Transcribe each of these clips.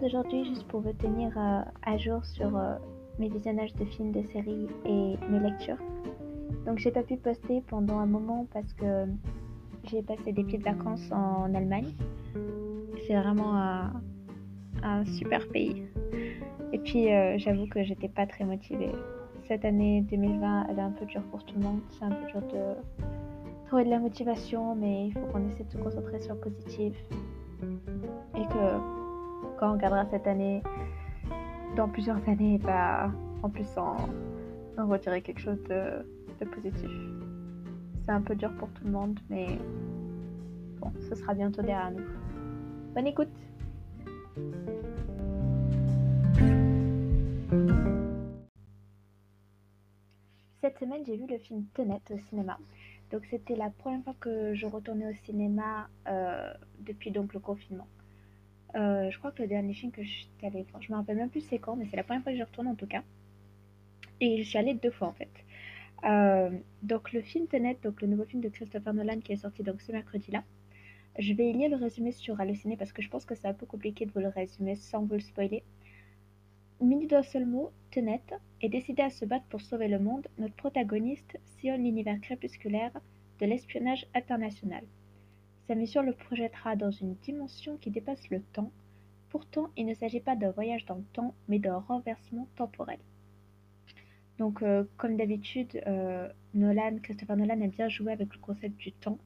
d'aujourd'hui juste pour vous tenir euh, à jour sur euh, mes visionnages de films, de séries et mes lectures. Donc j'ai pas pu poster pendant un moment parce que j'ai passé des petites vacances en Allemagne. C'est vraiment un, un, super pays. Et puis euh, j'avoue que j'étais pas très motivée. Cette année 2020, elle est un peu dure pour tout le monde. C'est un peu dur de trouver de la motivation, mais il faut qu'on essaie de se concentrer sur le positif. Et que quand on regardera cette année, dans plusieurs années, bah, en plus en, en retirer quelque chose de, positif. C'est un peu dur pour tout le monde, mais bon, ce sera bientôt derrière nous. Bonne écoute Cette semaine, j'ai vu le film Tenet au cinéma. Donc c'était la première fois que je retournais au cinéma euh, depuis donc le confinement. Euh, je crois que le dernier film que je suis allée voir, je me rappelle même plus c'est quand, mais c'est la première fois que je retourne en tout cas. Et je suis allée deux fois en fait. Euh, donc le film Tenet, donc le nouveau film de Christopher Nolan qui est sorti donc ce mercredi-là. Je vais lire le résumé sur Allociné parce que je pense que c'est un peu compliqué de vous le résumer sans vous le spoiler. Mini d'un seul mot, Tenet est décidé à se battre pour sauver le monde. Notre protagoniste sillonne l'univers crépusculaire de l'espionnage international. Sa mission le projettera dans une dimension qui dépasse le temps. Pourtant, il ne s'agit pas d'un voyage dans le temps, mais d'un renversement temporel. Donc, euh, comme d'habitude, euh, Nolan, Christopher Nolan aime bien jouer avec le concept du temps.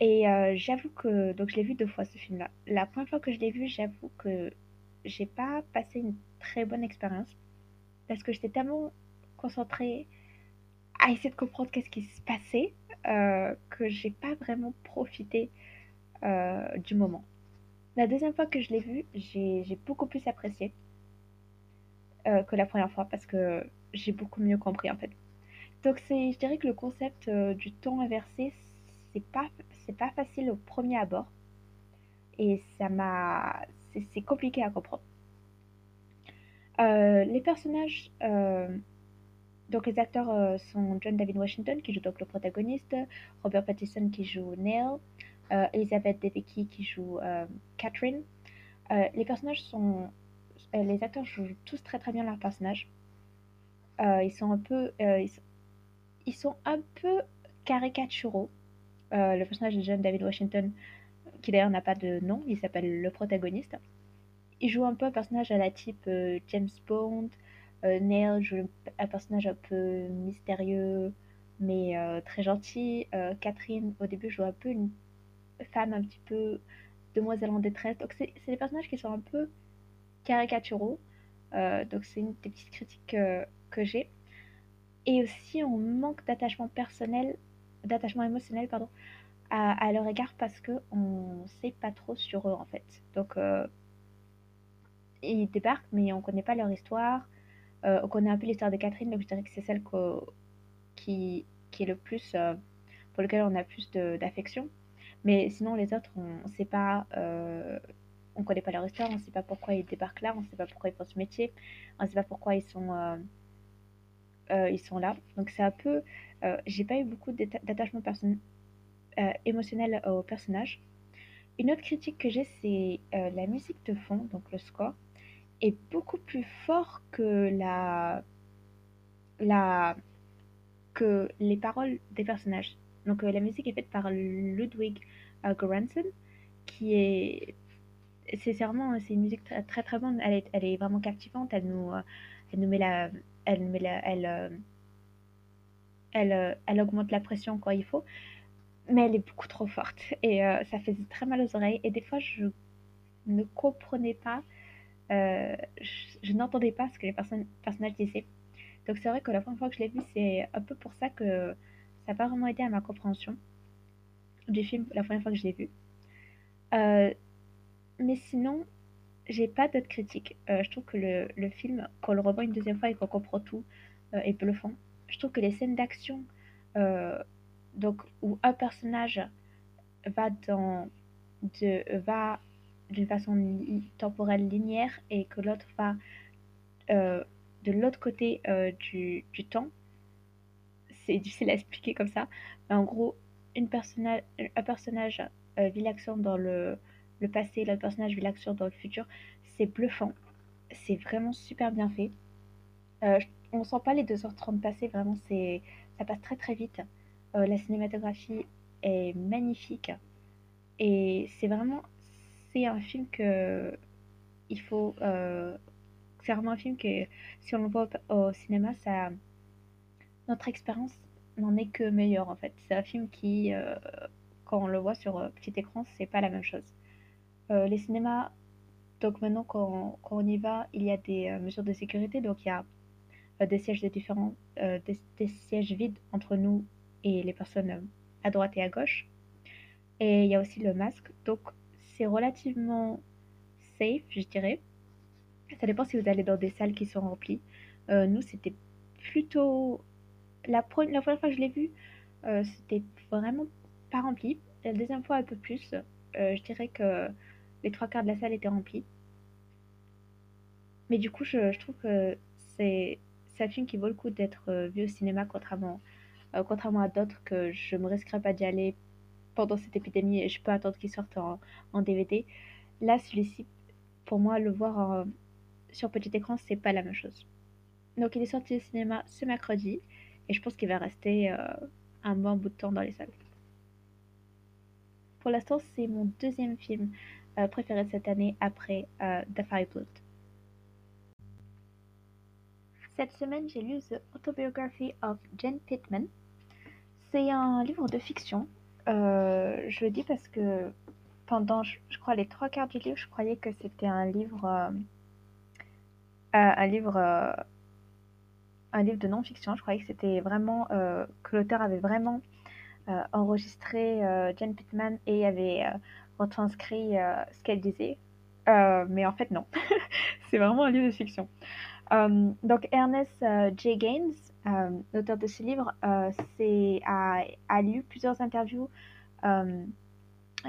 Et euh, j'avoue que donc je l'ai vu deux fois ce film-là. La première fois que je l'ai vu, j'avoue que j'ai pas passé une très bonne expérience parce que j'étais tellement concentrée à essayer de comprendre qu'est-ce qui se passait euh, que j'ai pas vraiment profité euh, du moment. La deuxième fois que je l'ai vu, j'ai beaucoup plus apprécié euh, que la première fois parce que j'ai beaucoup mieux compris en fait. Donc je dirais que le concept du temps inversé, c'est pas, pas facile au premier abord et ça m'a, c'est compliqué à comprendre. les personnages donc les acteurs euh, sont John David Washington qui joue donc le protagoniste, Robert Pattinson qui joue Neil, euh, Elizabeth Debicki qui joue euh, Catherine. les personnages sont, les acteurs jouent tous très très bien leurs personnages. ils sont un peu, ils sont, un peu caricaturaux. le personnage de John David Washington, qui d'ailleurs n'a pas de nom, il s'appelle le protagoniste. Il joue un peu un personnage à la type James Bond, Neil joue un personnage un peu mystérieux, mais euh, très gentil. Euh, Catherine, au début, joue un peu une femme un petit peu demoiselle en détresse. Donc, c'est des personnages qui sont un peu caricaturaux. donc, c'est une des petites critiques que j'ai. Et aussi, on manque d'attachement personnel, d'attachement émotionnel, pardon, à, leur égard parce qu'on ne sait pas trop sur eux, en fait. Donc, ils débarquent, mais on ne connaît pas leur histoire. Euh, on connaît un peu l'histoire de Catherine, donc je dirais que c'est celle qui, est le plus, euh, pour lequel on a plus d'affection. Mais sinon, les autres, on ne sait pas, euh, on connaît pas leur histoire, on ne sait pas pourquoi ils débarquent là, on ne sait pas pourquoi ils font ce métier, on ne sait pas pourquoi ils sont, ils sont là. Donc c'est un peu, j'ai pas eu beaucoup d'attachement émotionnel au personnage. Une autre critique que j'ai, c'est la musique de fond, donc le score est beaucoup plus fort que la, la que les paroles des personnages. Donc euh, la musique est faite par Ludwig euh, Göransson, qui est c'est vraiment c'est une musique très très, bonne. Elle est, elle est vraiment captivante. Elle nous euh, elle nous met la elle met la, elle, elle, elle augmente la pression quand il faut, mais elle est beaucoup trop forte et ça fait très mal aux oreilles. Et des fois je ne comprenais pas euh, je, n'entendais pas ce que les personnages disaient. Donc c'est vrai que la première fois que je l'ai vu, c'est un peu pour ça que ça n'a pas vraiment aidé à ma compréhension du film la première fois que je l'ai vu. Euh, mais sinon, j'ai pas d'autres critiques. Euh, je trouve que le, film, quand on le revoit une deuxième fois et qu'on comprend tout, est bluffant. Je trouve que les scènes d'action, donc où un personnage va dans de va d'une façon temporelle linéaire et que l'autre va euh, de l'autre côté euh, du, du, temps. C'est difficile à expliquer comme ça. Mais en gros, une personnage, un personnage euh, vit l'action dans le, le passé, l'autre personnage vit l'action dans le futur. c'est bluffant. C'est vraiment super bien fait. On sent pas les 2h30 passer, vraiment, ça passe très très vite. La cinématographie est magnifique. Et c'est vraiment, c'est un film que il faut, euh, c'est vraiment un film que si on le voit au, cinéma, ça, notre expérience n'en est que meilleure en fait. C'est un film qui, euh, quand on le voit sur euh, petit écran, c'est pas la même chose. Les cinémas, donc maintenant quand, on y va, il y a des mesures de sécurité, donc il y a des sièges de différents, des, sièges vides entre nous et les personnes à droite et à gauche. Et il y a aussi le masque, donc c'est relativement safe, je dirais. Ça dépend si vous allez dans des salles qui sont remplies. Euh, nous, c'était plutôt la, pre- la première fois que je l'ai vu, euh, c'était vraiment pas rempli. La deuxième fois, un peu plus. Euh, je dirais que les trois quarts de la salle étaient remplis. Mais du coup, je, trouve que c'est un film qui vaut le coup d'être vu au cinéma, contrairement, contrairement à d'autres que je me risquerais pas d'y aller pendant cette épidémie et je peux attendre qu'il sorte en, DVD. Là, celui-ci, pour moi, le voir sur petit écran, c'est pas la même chose. Donc, il est sorti au cinéma ce mercredi et je pense qu'il va rester euh, un bon bout de temps dans les salles. Pour l'instant, c'est mon deuxième film euh, préféré de cette année après euh, The Firebolt. Cette semaine, j'ai lu The Autobiography of Jane Pittman. C'est un livre de fiction. Euh, je le dis parce que pendant, je, crois, les trois quarts du livre, je croyais que c'était un livre, euh, euh, un livre, un livre de non-fiction. Je croyais que c'était vraiment que l'auteur avait vraiment enregistré Jane Pittman et avait retranscrit ce qu'elle disait. Mais en fait, non. C'est vraiment un livre de fiction. Donc Ernest J. Gaines, euh, l'auteur de ce livre, euh, a, lu plusieurs interviews euh,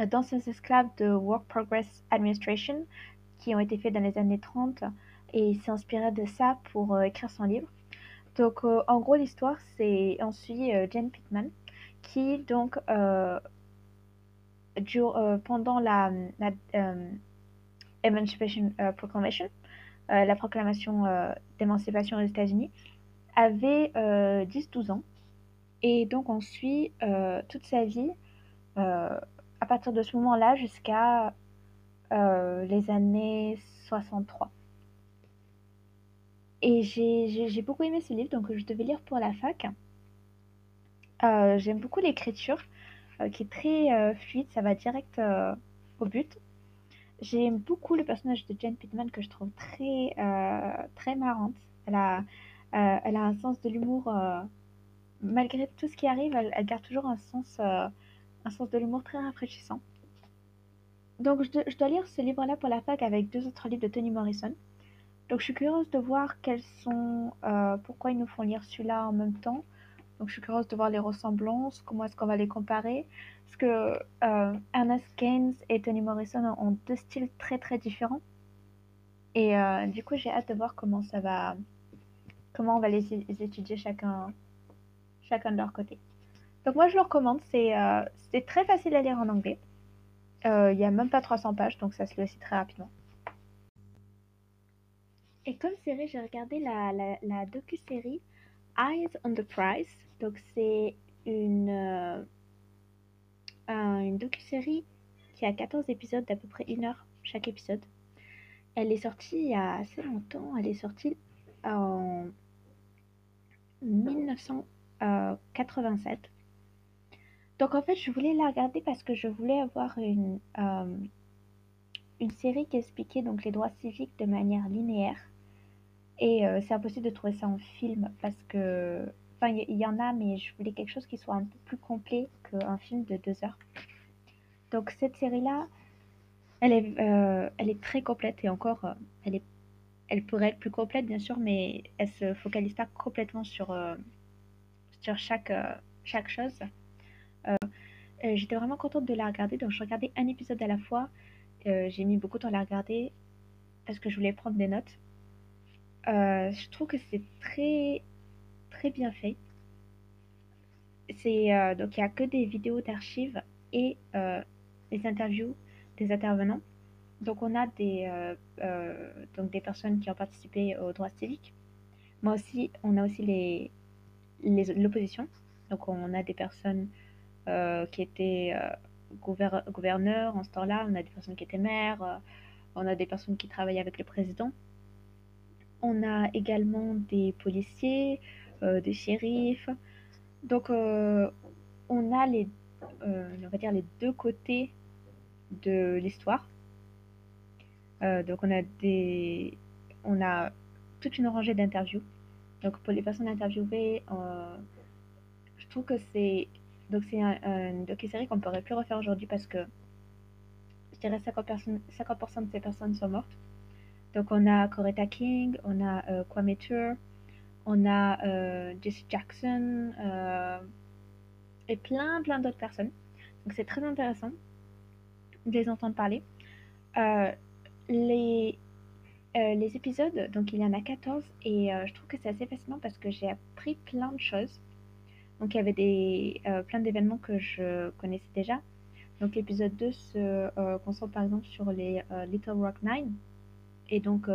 d'anciens esclaves de Work Progress Administration qui ont été faites dans les années 30 et s'est inspiré de ça pour euh, écrire son livre. Donc euh, en gros l'histoire c'est on suit Jane Pittman qui donc pendant la, la Emancipation Proclamation la proclamation d'émancipation aux États-Unis, avait euh, 10-12 ans. Et donc on suit euh, toute sa vie euh, à partir de ce moment-là jusqu'à euh, les années 63. Et j'ai beaucoup aimé ce livre, donc je devais lire pour la fac. Euh, J'aime beaucoup l'écriture, euh, qui est très euh, fluide, ça va direct euh, au but. J'aime beaucoup le personnage de Jane Pittman que je trouve très, euh, très marrante. Elle a, euh, elle a un sens de l'humour, euh, malgré tout ce qui arrive, elle, garde toujours un sens, euh, un sens de l'humour très rafraîchissant. Donc je, dois- lire ce livre-là pour la fac avec deux autres livres de Toni Morrison. Donc je suis curieuse de voir quels sont, euh, pourquoi ils nous font lire celui-là en même temps. Donc je suis curieuse de voir les ressemblances, comment est-ce qu'on va les comparer. Parce que euh, Ernest Gaines et Toni Morrison ont deux styles très très différents. Et euh, du coup j'ai hâte de voir comment ça va, comment on va les, étudier chacun, chacun de leur côté. Donc moi je le recommande, c'est euh, c'est très facile à lire en anglais. Euh, Il n'y a même pas 300 pages, donc ça se lit aussi très rapidement. Et comme série, j'ai regardé la, la, docu-série Eyes on the Prize. Donc c'est une, euh, qui a 14 épisodes d'à peu près une heure chaque épisode. Elle est sortie il y a assez longtemps. Elle est sortie en 1987. Donc en fait, je voulais la regarder parce que je voulais avoir une, euh, une série qui expliquait donc les droits civiques de manière linéaire. Et euh, c'est impossible de trouver ça en film parce que, enfin, il y, en a, mais je voulais quelque chose qui soit un peu plus complet qu'un film de deux heures. Donc cette série-là, elle est, euh, elle est très complète et encore, euh, elle est, elle pourrait être plus complète bien sûr, mais elle se focalise pas complètement sur, euh, sur chaque, euh, chaque chose. Euh, j'étais vraiment contente de la regarder, donc je regardais un épisode à la fois. J'ai mis beaucoup de temps à la regarder parce que je voulais prendre des notes. Je trouve que c'est très très bien fait. Donc il y a que des vidéos d'archives et les interviews des intervenants. Donc on a des, donc des personnes qui ont participé aux droits civiques. Moi aussi, on a aussi les, l'opposition. Donc on a des personnes qui étaient gouverneurs en ce temps-là, on a des personnes qui étaient maires, on a des personnes qui travaillaient avec le président. On a également des policiers, des shérifs. Donc on a les, on va dire les deux côtés de l'histoire. Euh, donc on a des, on a toute une rangée d'interviews. Donc pour les personnes interviewées, euh, je trouve que c'est donc c'est un, un docu-série qu'on pourrait plus refaire aujourd'hui parce que je dirais 50%, 50 de ces personnes sont mortes. Donc on a Coretta King, on a euh, Kwame Ture, on a Jesse Jackson et plein plein d'autres personnes. Donc c'est très intéressant de les entendre parler. Euh, les, euh, les épisodes, donc il y en a 14, et euh, je trouve que c'est assez fascinant parce que j'ai appris plein de choses. Donc il y avait des, plein d'événements que je connaissais déjà. Donc l'épisode 2 se concentre par exemple sur les Little Rock Nine, et donc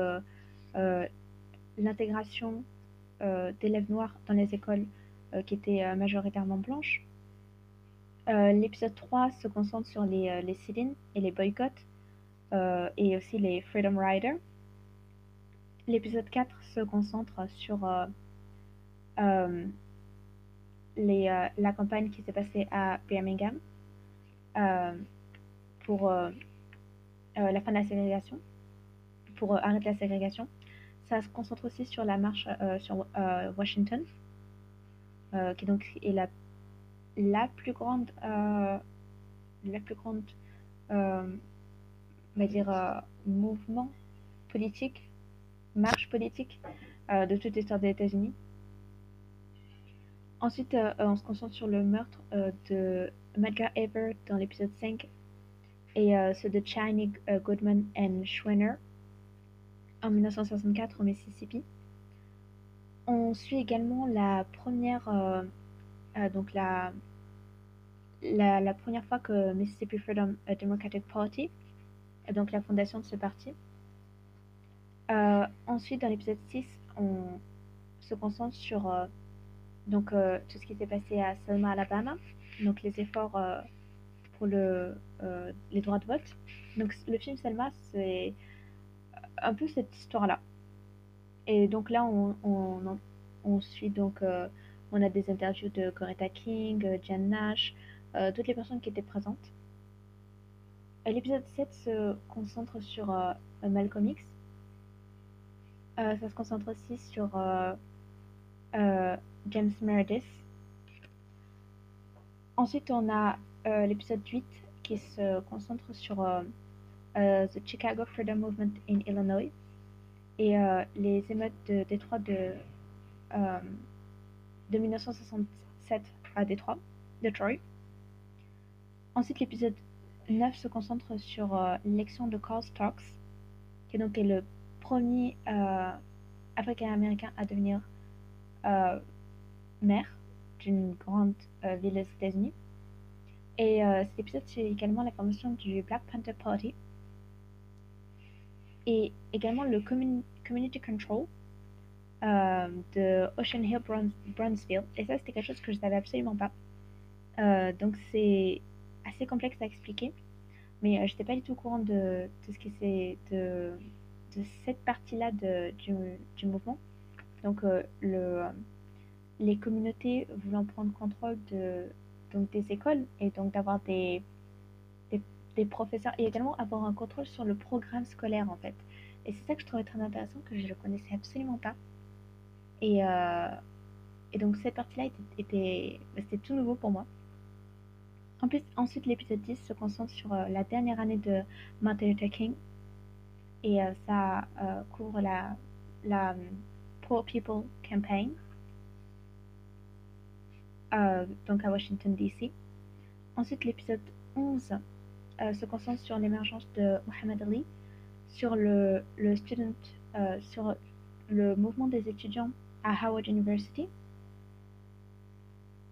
l'intégration d'élèves noirs dans les écoles qui étaient majoritairement blanches. Euh, l'épisode 3 se concentre sur les, euh, les et les boycotts euh, et aussi les Freedom Riders. L'épisode 4 se concentre sur les, la campagne qui s'est passée à Birmingham pour la fin de la ségrégation, pour arrêter la ségrégation. Ça se concentre aussi sur la marche sur Washington, qui donc est la la plus grande, euh, la plus grande, euh, on va dire, euh, mouvement politique, marche politique de toute l'histoire des États-Unis. Ensuite, on se concentre sur le meurtre de Medgar Evers dans l'épisode 5 et ceux de Channing Goodman et Schwenner en 1964 au Mississippi. On suit également la première euh, la, première fois que Mississippi Freedom Democratic Party, donc la fondation de ce parti. Euh, ensuite, dans l'épisode 6, on se concentre sur euh, donc, tout ce qui s'est passé à Selma, Alabama, donc les efforts pour le, les droits de vote. Donc le film Selma, c'est un peu cette histoire-là. Et donc là, on, on, on suit donc on a des interviews de Coretta King, euh, Jan Nash, euh, toutes les personnes qui étaient présentes. Euh, l'épisode 7 se concentre sur Malcolm X. ça se concentre aussi sur James Meredith. Ensuite, on a l'épisode 8 qui se concentre sur The Chicago Freedom Movement in Illinois et les émeutes de Détroit de de 1967 à Détroit, Detroit. Ensuite, l'épisode 9 se concentre sur euh, l'élection de Carl Starks, qui est donc le premier euh, Africain-Américain à devenir euh, maire d'une grande ville des États-Unis. Et cet épisode, c'est également la formation du Black Panther Party et également le Community Control, euh, de Ocean Hill Bronzeville. Et ça, c'était quelque chose que je savais absolument pas. Euh, donc, c'est assez complexe à expliquer. Mais euh, je n'étais pas du tout au courant de, de ce qui c'est de, cette partie-là du, du, mouvement. Donc, le, les communautés voulant prendre contrôle de, donc, des écoles et donc d'avoir des, des, professeurs et également avoir un contrôle sur le programme scolaire en fait. Et c'est ça que je trouvais très intéressant, que je ne connaissais absolument pas. Et, euh, et donc cette partie-là était, c'était tout nouveau pour moi. En plus, ensuite, l'épisode 10 se concentre sur euh, la dernière année de Martin Luther King. Et euh, ça couvre la, la Poor People Campaign, donc à Washington, D.C. Ensuite, l'épisode 11 se concentre sur l'émergence de Muhammad Ali, sur le, le student, sur le mouvement des étudiants à Howard University.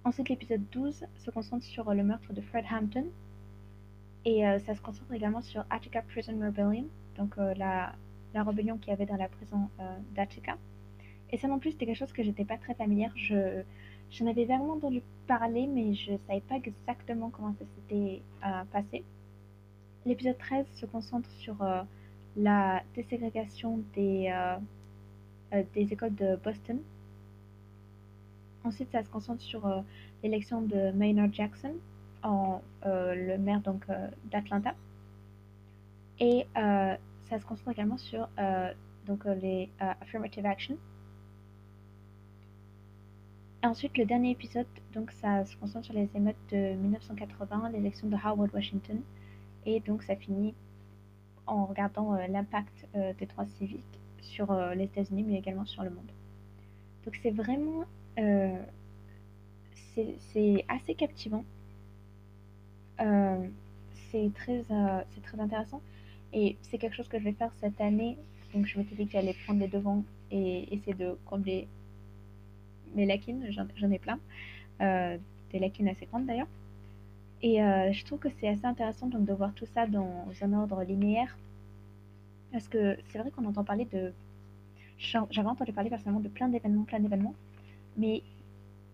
Ensuite, l'épisode 12 se concentre sur le meurtre de Fred Hampton. Et euh, ça se concentre également sur Attica Prison Rebellion, donc euh, la, la rébellion qu'il y avait dans la prison euh, d'Attica. Et ça non plus, c'était quelque chose que j'étais pas très familière. Je, j'en avais vraiment entendu parler, mais je savais pas exactement comment ça s'était passé. L'épisode 13 se concentre sur la déségrégation des, des écoles de Boston. Ensuite, ça se concentre sur l'élection de Maynard Jackson, en, euh, le maire donc euh, d'Atlanta. Et euh, ça se concentre également sur donc les affirmative action. ensuite, le dernier épisode, donc ça se concentre sur les émeutes de 1980, l'élection de Howard Washington, et donc ça finit en regardant l'impact des droits civiques sur les États-Unis, mais également sur le monde. Donc c'est vraiment, c'est assez captivant euh, c'est très, euh, c'est très intéressant. Et c'est quelque chose que je vais faire cette année. Donc je m'étais dit que j'allais prendre les devants et essayer de combler mes lacunes. J'en ai plein. Euh, des lacunes assez grandes d'ailleurs. Et je trouve que c'est assez intéressant donc, de voir tout ça dans un ordre linéaire. Parce que c'est vrai qu'on entend parler de... J'avais entendu parler personnellement de plein d'événements, plein d'événements. Mais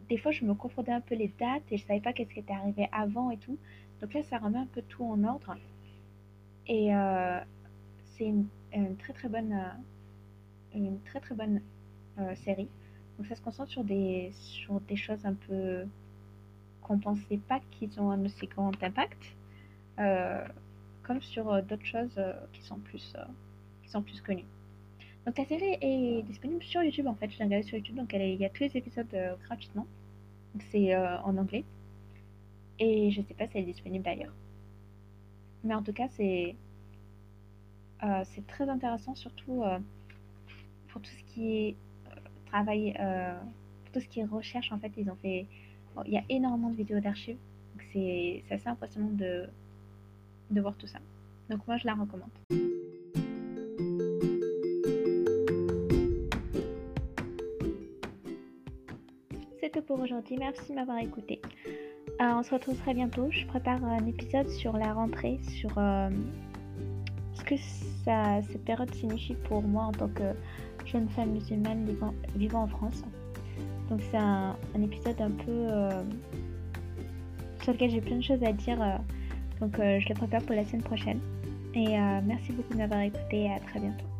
des fois, je me confondais un peu les dates et je savais pas qu'est-ce qui était arrivé avant et tout. Donc là, ça remet un peu tout en ordre. Et euh, c'est une, très très bonne, euh, une très très bonne euh, série. Donc ça se concentre sur des, sur des choses un peu qu'on pensait pas qu'ils ont un aussi grand impact, comme sur d'autres choses qui sont plus qui sont plus connues. Donc la série est disponible sur YouTube en fait. Je l'ai regardée sur YouTube, donc elle il y a tous les épisodes gratuitement. Donc c'est en anglais. Et je sais pas si elle est disponible d'ailleurs. Mais en tout cas, c'est euh, très intéressant, surtout euh, pour tout ce qui est euh, travail, pour tout ce qui est recherche. En fait, ils ont fait. il y a énormément de vidéos d'archives. Donc c'est assez impressionnant de, de voir tout ça. Donc moi, je la recommande. Pour aujourd'hui. Merci de m'avoir écouté. Euh, on se retrouve très bientôt. Je prépare un épisode sur la rentrée, sur euh, ce que cette période signifie pour moi en tant que jeune femme musulmane vivant, en France. Donc c'est un, épisode un peu euh, sur lequel j'ai plein de choses à dire. donc je le prépare pour la semaine prochaine. Et merci beaucoup de m'avoir écouté et à très bientôt.